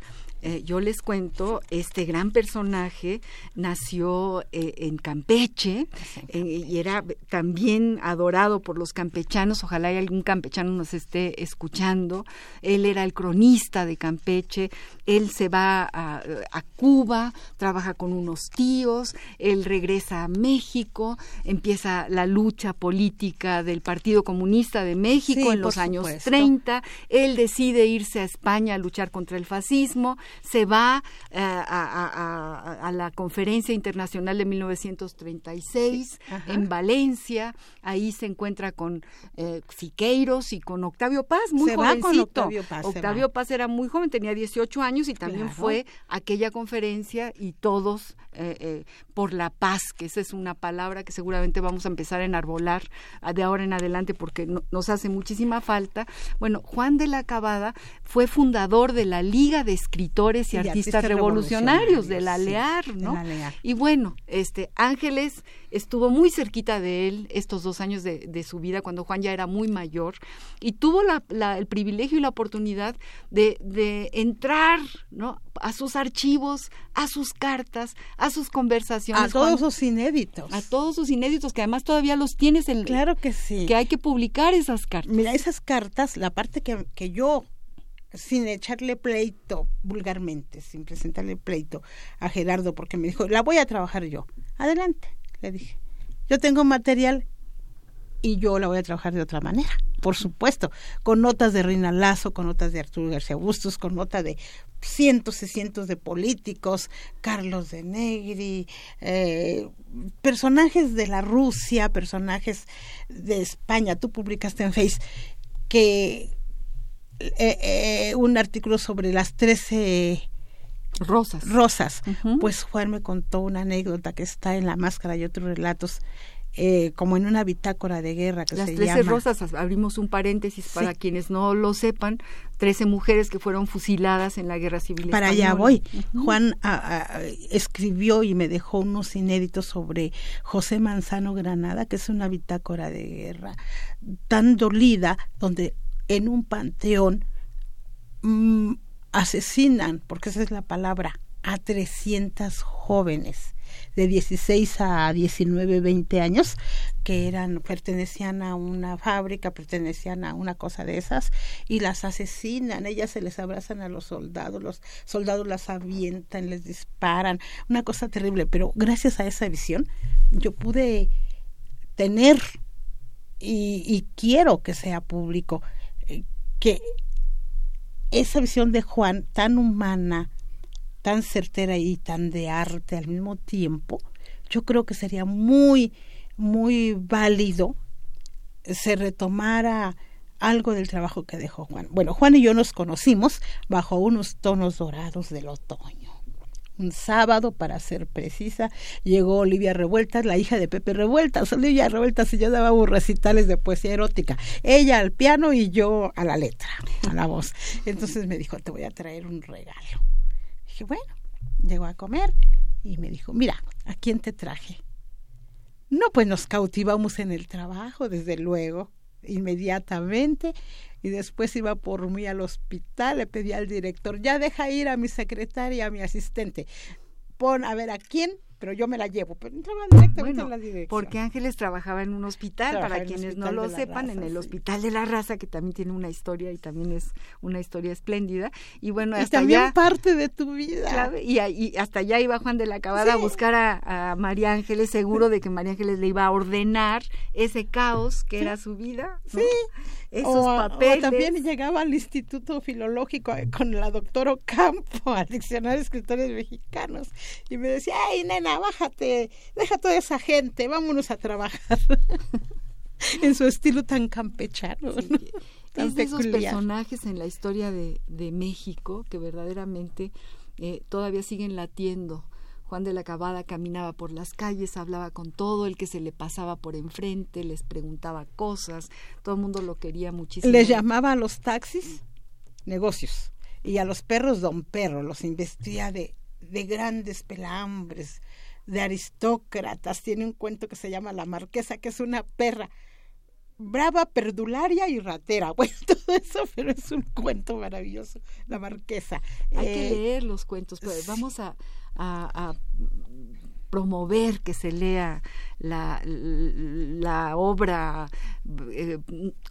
eh, yo les cuento, este gran personaje nació eh, en Campeche eh, y era también adorado por los campechanos. Ojalá hay algún campechano nos esté escuchando. Él era el cronista de Campeche. Él se va a, a Cuba, trabaja con unos tíos. Él regresa a México, empieza la lucha política del Partido Comunista de México en los años 30. Él decide irse a España a luchar contra el fascismo se va eh, a, la Conferencia Internacional de 1936 en Valencia, ahí se encuentra con eh, Siqueiros y con Octavio Paz, muy jovencito. Octavio Paz, era muy joven, tenía 18 años y también fue aquella conferencia y todos eh, por la paz, que esa es una palabra que seguramente vamos a empezar a enarbolar de ahora en adelante porque nos hace muchísima falta. Bueno, Juan de la Cabada fue fundador de la Liga de Escritores y, artistas, revolucionarios, de la LEAR, ¿no? Y bueno, este Ángeles estuvo muy cerquita de él estos dos años de, su vida, cuando Juan ya era muy mayor, y tuvo la, el privilegio y la oportunidad de, de entrar, ¿no? a sus archivos, a sus cartas, a sus conversaciones. A todos sus inéditos. A todos sus inéditos, que además todavía los tienes en... Claro que sí. Que hay que publicar esas cartas. Mira, esas cartas, la parte que, que yo sin echarle pleito vulgarmente, sin presentarle pleito a Gerardo, porque me dijo, la voy a trabajar yo. Adelante, le dije. Yo tengo material y yo la voy a trabajar de otra manera, por supuesto, con notas de Reina Lazo, con notas de Arturo García Bustos, con notas de cientos y cientos de políticos, Carlos de Negri, eh, personajes de la Rusia, personajes de España. Tú publicaste en Face que eh, eh, un artículo sobre las trece rosas. Rosas. Pues Juan me contó una anécdota que está en la máscara y otros relatos. Eh, como en una bitácora de guerra que Las se trece rosas, abrimos un paréntesis para quienes no lo sepan, trece mujeres que fueron fusiladas en la guerra civil. Para allá voy. Juan escribió y me dejó unos inéditos sobre José Manzano Granada, que es una bitácora de guerra tan dolida, donde en un panteón mm, asesinan, porque esa es la palabra, a 300 jóvenes de 16 a 19, 20 años que eran pertenecían a una fábrica, pertenecían a una cosa de esas y las asesinan, ellas se les abrazan a los soldados, los soldados las avientan, les disparan, una cosa terrible, pero gracias a esa visión yo pude tener y, y quiero que sea público que esa visión de Juan tan humana, tan certera y tan de arte al mismo tiempo, yo creo que sería muy, muy válido se retomara algo del trabajo que dejó Juan. Bueno, Juan y yo nos conocimos bajo unos tonos dorados del otoño un sábado, para ser precisa, llegó Olivia Revueltas, la hija de Pepe Revueltas. Olivia Revueltas y yo daba recitales de poesía erótica. Ella al piano y yo a la letra, a la voz. Entonces me dijo, te voy a traer un regalo. Dije, bueno, llegó a comer y me dijo, mira, ¿a quién te traje? No, pues nos cautivamos en el trabajo, desde luego, inmediatamente y después iba por mí al hospital, le pedí al director, ya deja ir a mi secretaria, a mi asistente, pon a ver a quién pero yo me la llevo, pero entraba directamente en la dirección. Porque Ángeles trabajaba en un hospital, para quienes no lo sepan, en el Hospital de la Raza, que también tiene una historia y también es una historia espléndida. Y bueno, hasta también parte de tu vida. y, hasta allá iba Juan de la Cabada a buscar a, María Ángeles, seguro de que María Ángeles le iba a ordenar ese caos que era su vida. Sí. Esos papeles. también llegaba al Instituto Filológico eh, con la doctora Ocampo, al Diccionario de Escritores Mexicanos, y me decía, ay, nena, bájate, deja toda esa gente, vámonos a trabajar. <laughs> en su estilo tan campechano. es de esos personajes en la historia de, de México que verdaderamente eh, todavía siguen latiendo. Juan de la Cabada caminaba por las calles, hablaba con todo el que se le pasaba por enfrente, les preguntaba cosas, todo el mundo lo quería muchísimo. Les llamaba a los taxis negocios y a los perros don perro, los investía de, de grandes pelambres, de aristócratas. Tiene un cuento que se llama La Marquesa, que es una perra brava, perdularia y ratera. <laughs> Bueno, todo eso, pero es un cuento maravilloso, La Marquesa. Hay que eh, leer los cuentos, pues vamos a, a promover que se lea la, la obra eh,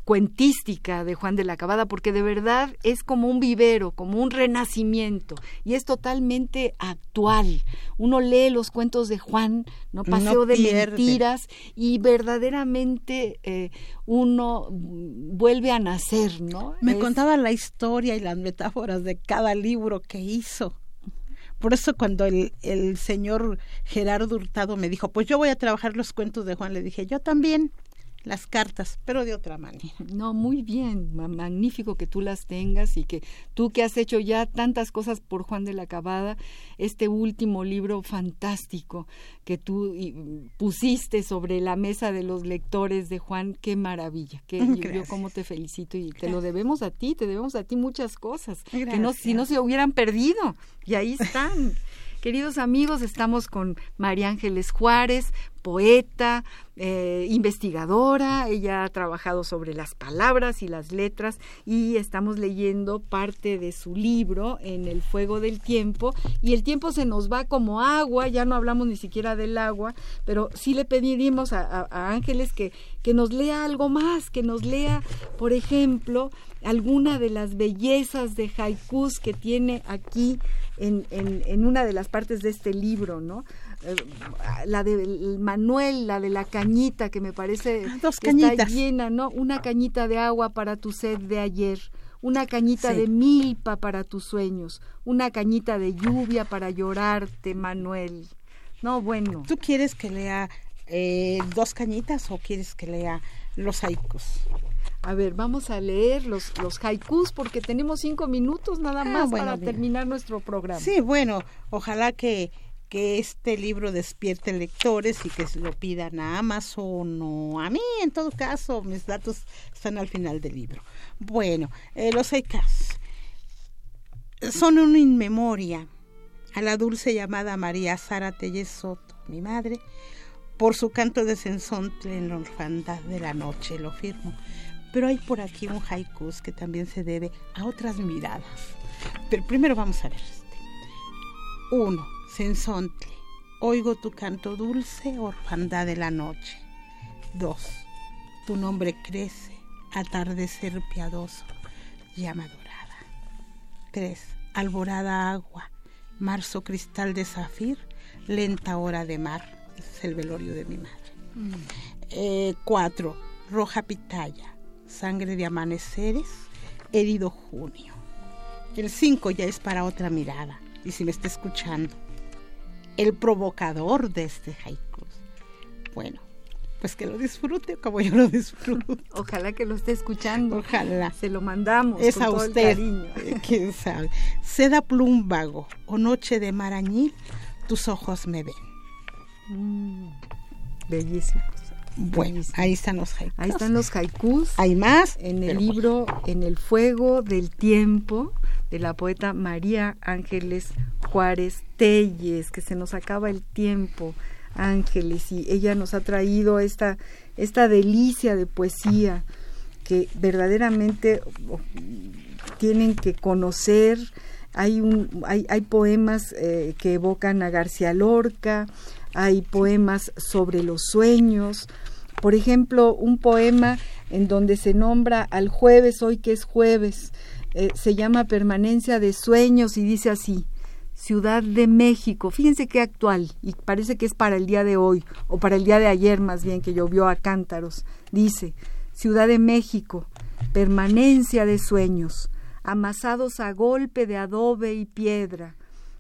cuentística de Juan de la Cabada, porque de verdad es como un vivero, como un renacimiento, y es totalmente actual. Uno lee los cuentos de Juan, no paseo de mentiras, y verdaderamente eh, uno vuelve a nacer, ¿no? Me contaba la historia y las metáforas de cada libro que hizo. Por eso cuando el, el señor Gerardo Hurtado me dijo, pues yo voy a trabajar los cuentos de Juan, le dije, yo también las cartas, pero de otra manera. <laughs> No, muy bien, magnífico que tú las tengas y que tú que has hecho ya tantas cosas por Juan de la Cabada, este último libro fantástico que tú pusiste sobre la mesa de los lectores de Juan, qué maravilla, que yo, como te felicito y te lo debemos a ti, te debemos a ti muchas cosas, que no si no se hubieran perdido y ahí están. <laughs> Queridos amigos, estamos con María Ángeles Juárez, poeta, eh, investigadora, ella ha trabajado sobre las palabras y las letras y estamos leyendo parte de su libro en el fuego del tiempo. Y el tiempo se nos va como agua, ya no hablamos ni siquiera del agua, pero sí le pediríamos a, Ángeles que, que nos lea algo más, que nos lea, por ejemplo, alguna de las bellezas de haikus que tiene aquí en, en, una de las partes de este libro, ¿no? Eh, la de Manuel, la de la cañita, que me parece ah, Dos está llena, ¿no? Una cañita de agua para tu sed de ayer, una cañita de milpa para tus sueños, una cañita de lluvia para llorarte, Manuel. No, bueno. ¿Tú quieres que lea eh, dos cañitas o quieres que lea los haikus? A ver, vamos a leer los, los haikus porque tenemos cinco minutos nada ah, más para terminar nuestro programa. Sí, bueno, ojalá que, que este libro despierte lectores y que se lo pidan a Amazon o a mí, en todo caso, mis datos están al final del libro. Bueno, eh, los haikus son una inmemoria a la dulce llamada María Sara Telles Soto, mi madre, por su canto de sensontle en la orfandad de la noche, lo firmo. Pero hay por aquí un haikus que también se debe a otras miradas. Pero primero vamos a ver este. Uno, Sensontle. Oigo tu canto dulce, orfandad de la noche. Dos, tu nombre crece, atardecer piadoso, llama dorada. Tres, alborada agua, marzo cristal de zafir, lenta hora de mar. es el velorio de mi madre. Mm. Eh, cuatro, roja pitaya, Sangre de amaneceres, herido junio. El 5 ya es para otra mirada. Y si me está escuchando, el provocador de este haiku. Bueno, pues que lo disfrute como yo lo disfruto. <laughs> Ojalá que lo esté escuchando. Ojalá. Se lo mandamos. Es a usted. Eh, quién sabe. Seda plumbago o noche de marañil, tus ojos me ven. Mm, bellísimos. Bueno, ahí están los haikus. Ahí están los haikus. Hay más. En el libro En el fuego del tiempo de la poeta María Ángeles Juárez Telles, que se nos acaba el tiempo, Ángeles, y ella nos ha traído esta, esta delicia de poesía que verdaderamente oh, tienen que conocer. Hay, un, hay, hay poemas eh, que evocan a García Lorca, hay poemas sobre los sueños, por ejemplo, un poema en donde se nombra al jueves, hoy que es jueves, eh, se llama Permanencia de Sueños y dice así, Ciudad de México, fíjense qué actual, y parece que es para el día de hoy, o para el día de ayer más bien, que llovió a cántaros, dice, Ciudad de México, permanencia de sueños, amasados a golpe de adobe y piedra,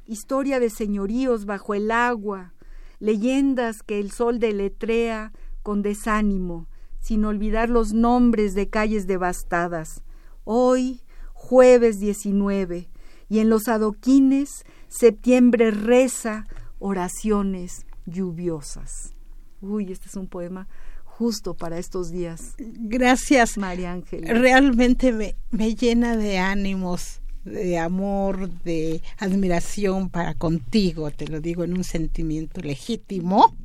historia de señoríos bajo el agua, leyendas que el sol deletrea con desánimo, sin olvidar los nombres de calles devastadas. Hoy, jueves 19, y en los adoquines septiembre reza oraciones lluviosas. Uy, este es un poema justo para estos días. Gracias, María Ángel. Realmente me, me llena de ánimos, de amor, de admiración para contigo, te lo digo en un sentimiento legítimo.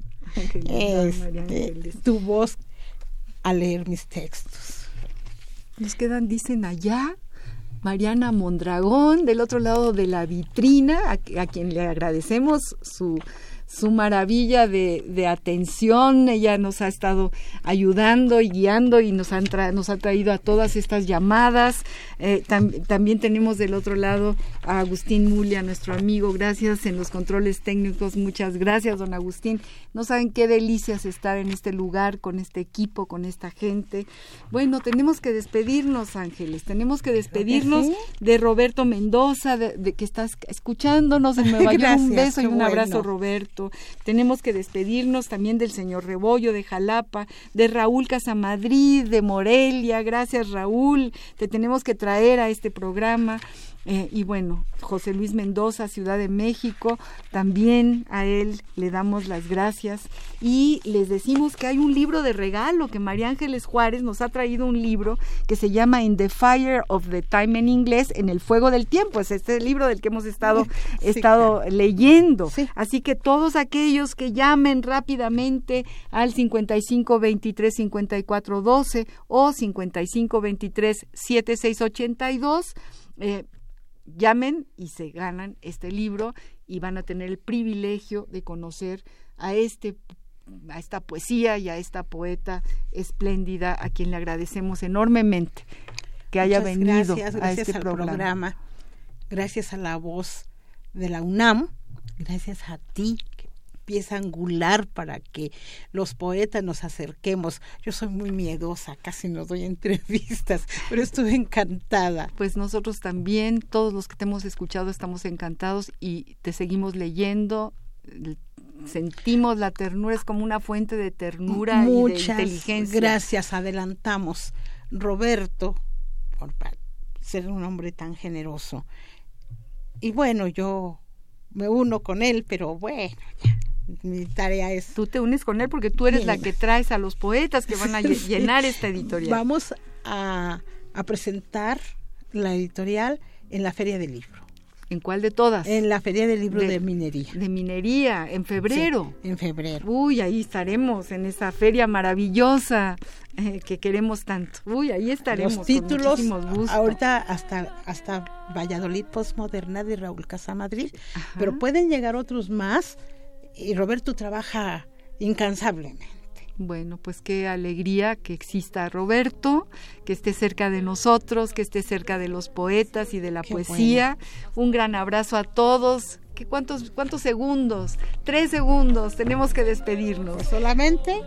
Este, tu voz al leer mis textos. Nos quedan, dicen allá, Mariana Mondragón, del otro lado de la vitrina, a, quien le agradecemos su su maravilla de, de, atención. Ella nos ha estado ayudando y guiando y nos, han nos ha traído a todas estas llamadas. Eh, también tenemos del otro lado a Agustín Mulia, nuestro amigo. Gracias en los controles técnicos. Muchas gracias, don Agustín. No saben qué delicias estar en este lugar, con este equipo, con esta gente. Bueno, tenemos que despedirnos, Ángeles. Tenemos que despedirnos de Roberto Mendoza, de, que estás escuchándonos en <laughs> Nueva York. un beso y un abrazo, Roberto. Tenemos que despedirnos también del señor Rebollo de Jalapa, de Raúl Casamadrid, de Morelia. Gracias, Raúl. Te tenemos que traer a este programa. Eh, y bueno, José Luis Mendoza, Ciudad de México, también a él le damos las gracias. Y les decimos que hay un libro de regalo, que María Ángeles Juárez nos ha traído un libro que se llama In the Fire of the Time en inglés, en el fuego del tiempo, es este libro del que hemos estado, <laughs> estado leyendo. Así que todos aquellos que llamen rápidamente al 55 23 54 12 o 55 23 76 82, eh, llamen y se ganan este libro y van a tener el privilegio de conocer a este a esta poesía y a esta poeta espléndida a quien le agradecemos enormemente que haya venido gracias, a este al programa. Gracias a la voz de la UNAM, gracias a ti pieza angular para que los poetas nos acerquemos. Yo soy muy miedosa, casi no doy <laughs> entrevistas, pero estuve encantada. Pues nosotros también, todos los que te hemos escuchado, estamos encantados y te seguimos leyendo. Sentimos la ternura, es como una fuente de ternura y de inteligencia. Gracias, adelantamos. Roberto, por ser un hombre tan generoso. Y bueno, yo me uno con él, pero bueno, ya mi tarea es... Tú te unes con él porque tú eres la que traes a los poetas que van a <laughs> llenar esta editorial. Vamos a, presentar la editorial en la Feria del Libro. ¿En cuál de todas? En la Feria del Libro de, Minería. De Minería, en febrero. en febrero. Uy, ahí estaremos, en esa feria maravillosa eh, que queremos tanto. Uy, ahí estaremos. Los títulos, ahorita hasta, hasta Valladolid Postmoderna de Raúl Casamadrid, pero pueden llegar otros más y Roberto trabaja incansablemente. Bueno, pues qué alegría que exista Roberto, que esté cerca de nosotros, que esté cerca de los poetas y de la poesía. Un gran abrazo a todos. ¿Qué, cuántos, ¿Cuántos segundos? Tres segundos. Tenemos que despedirnos. Solamente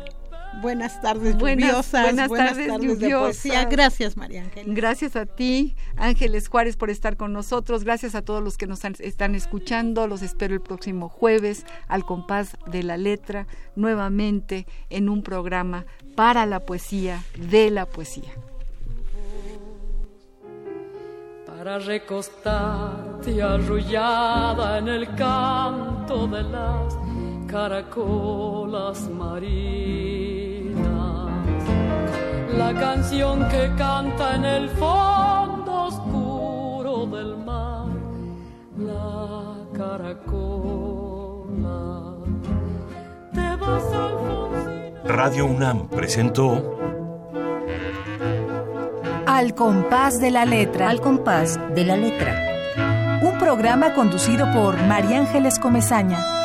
Buenas tardes lluviosas. Buenas, tardes, lluviosas. Gracias, María Ángeles. Gracias a ti, Ángeles Juárez, por estar con nosotros. Gracias a todos los que nos están escuchando. Los espero el próximo jueves al compás de la letra, nuevamente en un programa para la poesía, de la poesía. Para recostarte arrullada en el canto de las caracolas marinas. La canción que canta en el fondo oscuro del mar, la caracola. Te vas Radio UNAM presentó Al compás de la letra. Al compás de la letra. Un programa conducido por María Ángeles Comezaña.